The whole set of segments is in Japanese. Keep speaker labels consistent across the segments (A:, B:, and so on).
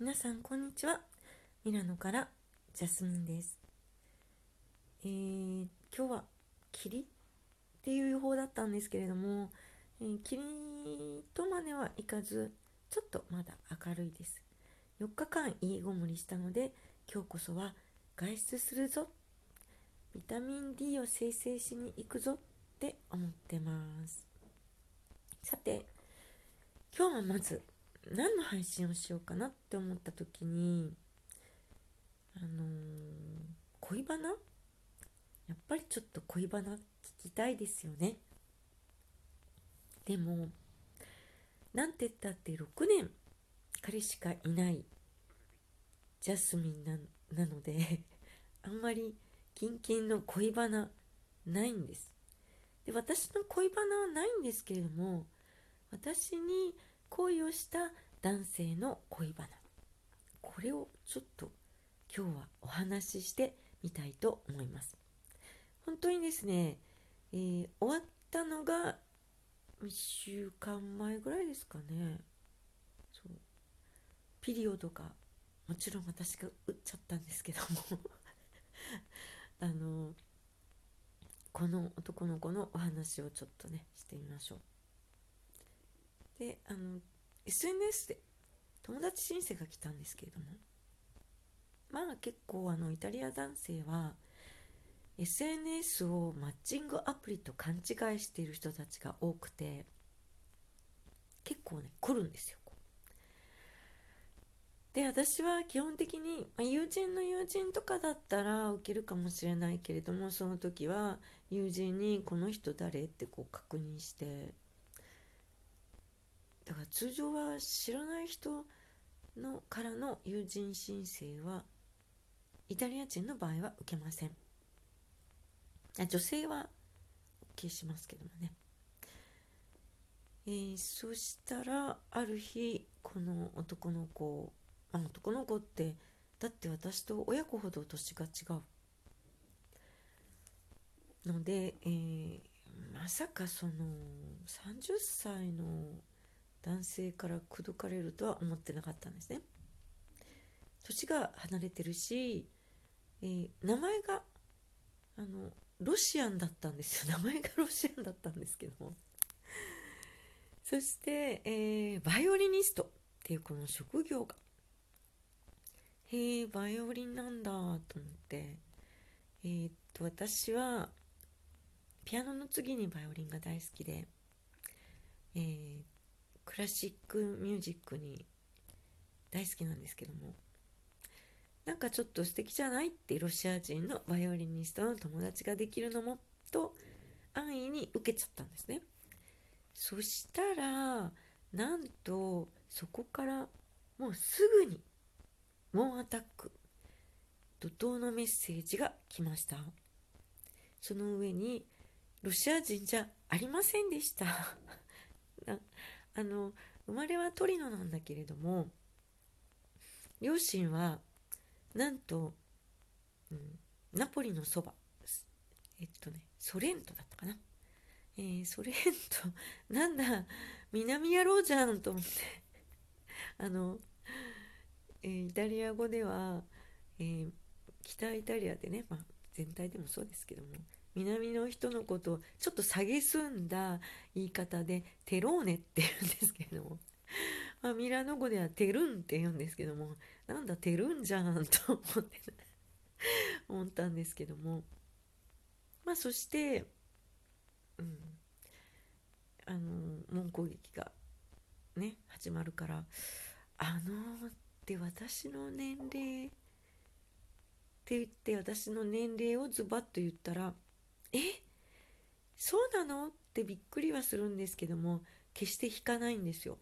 A: 皆さんこんにちは。ミラノからジャスミンです。えー、今日は霧っていう予報だったんですけれども、えー、霧とまではいかずちょっとまだ明るいです。4日間家ごもりしたので今日こそは外出するぞ。ビタミン D を生成しに行くぞ。って思ってます。さて今日はまず何の配信をしようかなって思った時にあのー、恋バナ？やっぱりちょっと恋バナ聞きたいですよね。でもなんて言ったって6年彼しかいないジャスミンななので あんまりキンキンの恋バナないんです。で私の恋バナはないんですけれども私に恋をした男性の恋バナ。これをちょっと今日はお話ししてみたいと思います。本当にですね、えー、終わったのが1週間前ぐらいですかね。そう。ピリオドがもちろん私が打っちゃったんですけども。あのこの男の子のお話をちょっとねしてみましょう。であの SNS で友達申請が来たんですけれどもまあ結構あのイタリア男性は SNS をマッチングアプリと勘違いしている人たちが多くて結構ね来るんですよ。で私は基本的に、まあ、友人の友人とかだったら受けるかもしれないけれどもその時は友人に「この人誰?」ってこう確認してだから通常は知らない人のからの友人申請はイタリア人の場合は受けません。あ女性は OK しますけどもね、えー、そしたらある日この男の子あ男の子ってだって私と親子ほど年が違う。ので、えー、まさかその30歳の男性から口説かれるとは思ってなかったんですね。年が離れてるし、えー、名前があのロシアンだったんですよ。名前がロシアンだったんですけども。そして、えー、バイオリニストっていうこの職業が。へえバイオリンなんだと思って。えー、っと私はピアノの次にバイオリンが大好きで、えー、クラシックミュージックに大好きなんですけどもなんかちょっと素敵じゃないってロシア人のバイオリニストの友達ができるのもと安易に受けちゃったんですね。そしたらなんとそこからもうすぐに猛アタック怒涛のメッセージが来ました。その上にロシア人じゃありませんでした。あの生まれはトリノなんだけれども両親はなんと、うん、ナポリのそばえっとねソレントだったかな、えー、ソレント なんだ南野郎じゃんと思って。あの、えー、イタリア語では、えー、北イタリアでね、まあ、全体でもそうですけども南の人のことをちょっと蔑んだ言い方でテローネって言うんですけども、まあ、ミラノ語ではテルンって言うんですけども。なんだテルンじゃんと思って思ったんですけども。まあそしてうん。あの門攻撃がね始まるからあのって私の年齢って言って私の年齢をズバッと言ったらえ？そうなの？ってびっくりはするんですけども決して引かないんですよ。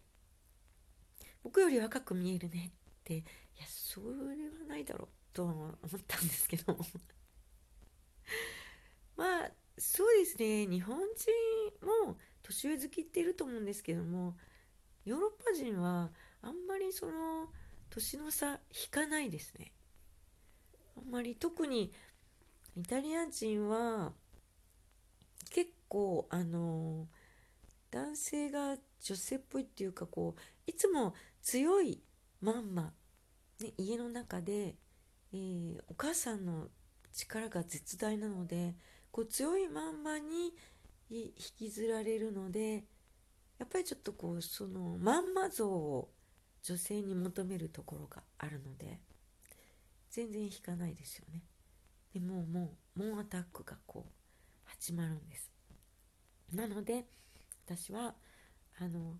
A: 僕より若く見えるね。っていやそれはないだろうとは思ったんですけど まあそうですね。日本人も年上好きっていると思うんですけどもヨーロッパ人はあんまりその年の差引かないですね。あんまり特にイタリア人は結構あの男性が女性っぽいっていうかこういつも強いまんまね、家の中で、えー、お母さんの力が絶大なのでこう強いまんまに引きずられるのでやっぱりちょっとこうそのまんま像を女性に求めるところがあるので全然引かないですよね。でもうもうモンアタックがこう始まるんです。なので私はあの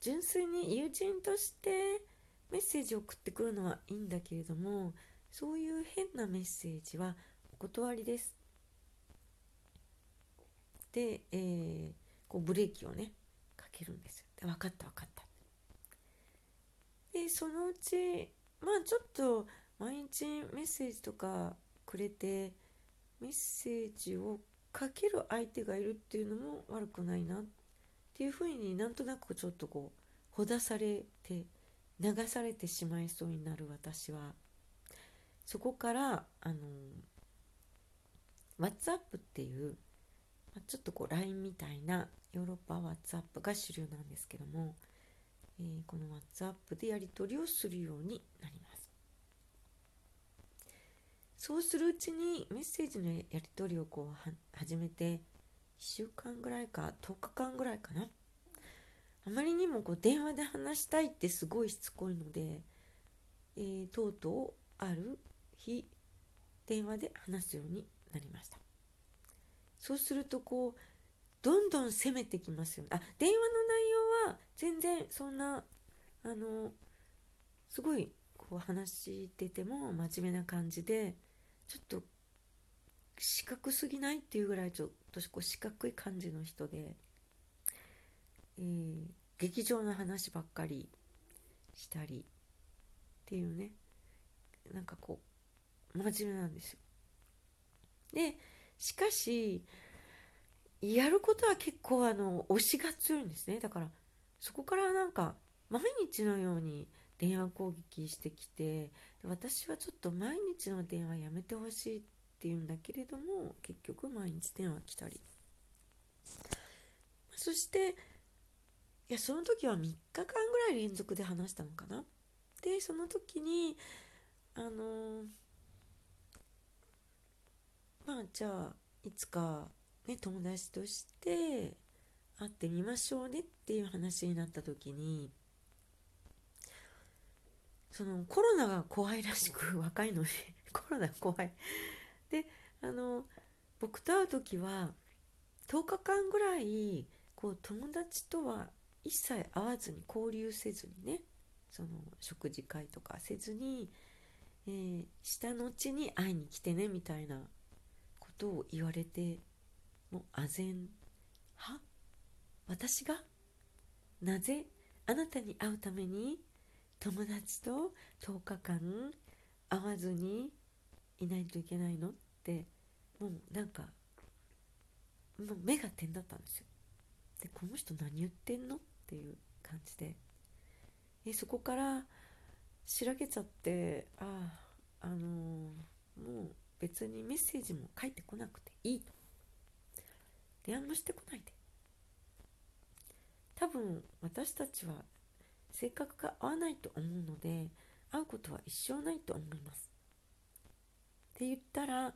A: 純粋に友人としてメッセージを送ってくるのはいいんだけれどもそういう変なメッセージはお断りです。で、えー、こうブレーキをねかけるんです。で分かった分かった。でそのうちまあちょっと毎日メッセージとかくれてメッセージをかける相手がいるっていうのも悪くないなっていうふうになんとなくちょっとこうほだされて流されてしまいそうになる私は。そこからあの WhatsApp っていうちょっとこう LINE みたいなヨーロッパ WhatsApp が主流なんですけども、えー、この WhatsApp でやり取りをするようになりますそうするうちにメッセージのやり取りをこう始めて1週間ぐらいか10日間ぐらいかな。あまりにもこう電話で話したいってすごいしつこいので、えー、とうとうある日電話で話すようになりました。そうするとこうどんどん攻めてきますよね。あ電話の内容は全然そんなあのすごいこう話してても真面目な感じでちょっと四角すぎないっていうぐらいちょっとこう四角い感じの人で、えー、劇場の話ばっかりしたりっていうねなんかこう真面目なんですよ。でしかしやることは結構あの推しが強いんですねだからそこからなんか毎日のように電話攻撃してきて私はちょっと毎日の電話やめてほしいって言うんだけれども結局毎日電話来たり。そしていやその時は3日間ぐらい連続で話したのかな。でその時にあのまあじゃあいつかね友達として会ってみましょうねっていう話になった時にそのコロナが怖いらしく若いのに コロナ怖い。であの僕と会う時は10日間ぐらいこう友達とは一切会わずに交流せずにねその食事会とかせずに、えー、した後に会いに来てねみたいなことを言われてもうあぜん。は？私が？なぜ？あなたに会うために？友達と10日間会わずにいないといけないのってもうなんかもう目が点だったんですよ。でこの人何言ってんのっていう感じで。えそこからしらけちゃってあああのー、もう別にメッセージも書いてこなくていいと。電話もしてこないで。多分私たちは性格が合わないと思うので会うことは一生ないと思います。って言ったら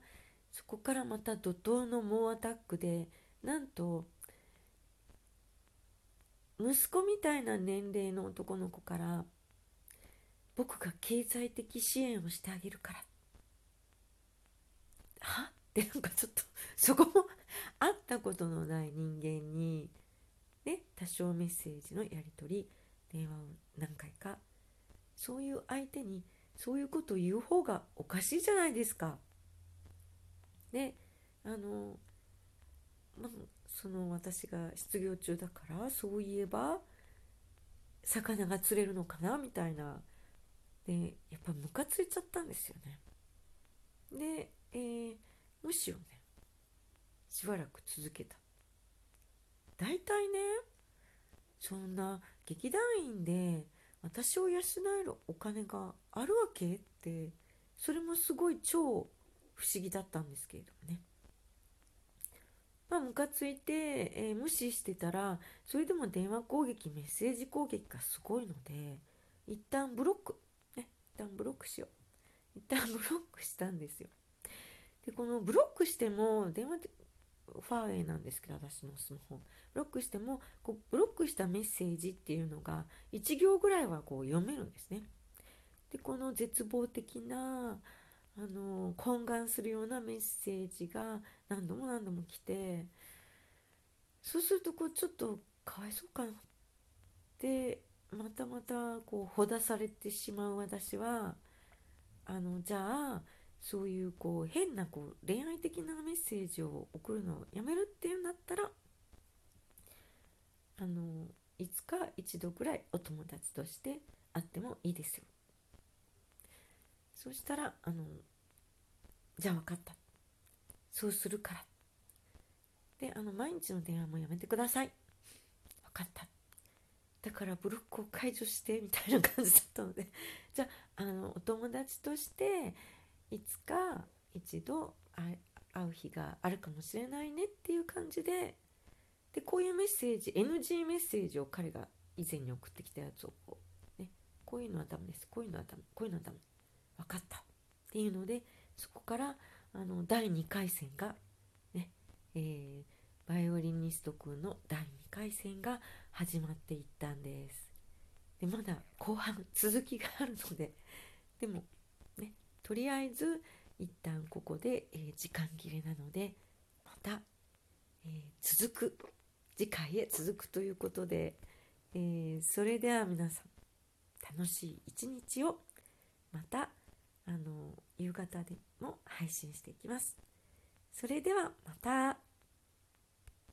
A: そこからまた怒涛の猛アタックでなんと息子みたいな年齢の男の子から僕が経済的支援をしてあげるから。は？ってなんかちょっとそこも会ったことのない人間にね多少メッセージのやり取り電話を何回かそういう相手にそういうことを言う方がおかしいじゃないですか。であのまあその私が失業中だからそういえば魚が釣れるのかな？みたいなでやっぱムカついちゃったんですよね。で、えー、無視をねしばらく続けた。大体ねそんな劇団員で私を養えるお金があるわけってそれもすごい超不思議だったんですけれどもね。まあ、ムカついて、えー、無視してたらそれでも電話攻撃メッセージ攻撃がすごいので一旦ブロック、ね一、旦ブロックしよう一旦ブロックしたんですよでこのブロックしても電話ファーウェイなんですけど私のスマホ。ブロックしてもこうブロックしたメッセージっていうのが1行ぐらいはこう読めるんですね。でこの絶望的なあの懇願するようなメッセージが何度も何度も来てそうするとこうちょっとかわいそうかなってまたまたこうほだされてしまう私はあのじゃあそういうこう変なこう恋愛的なメッセージを送るのをやめるっていうんだったらあのいつか一度ぐらいお友達として会ってもいいですよ。そしたらあのじゃあ分かった。そうするから。であの毎日の電話もやめてください。分かった。だからブロックを解除してみたいな感じだったので。じゃああのお友達としていつか一度会う日があるかもしれないねっていう感じででこういうメッセージ NG メッセージを彼が以前に送ってきたやつをこう、ね、こういうのはダメですこういうのはダメこういうのはダメ分かったっていうのでそこからあの第2回戦がね、えー、バイオリニスト君の第2回戦が始まっていったんです。でまだ後半続きがあるのででもとりあえず一旦ここで、えー、時間切れなのでまた、えー、続く次回へ続くということで、えー、それでは皆さん楽しい一日をまたあの夕方でも配信していきます。それではまた。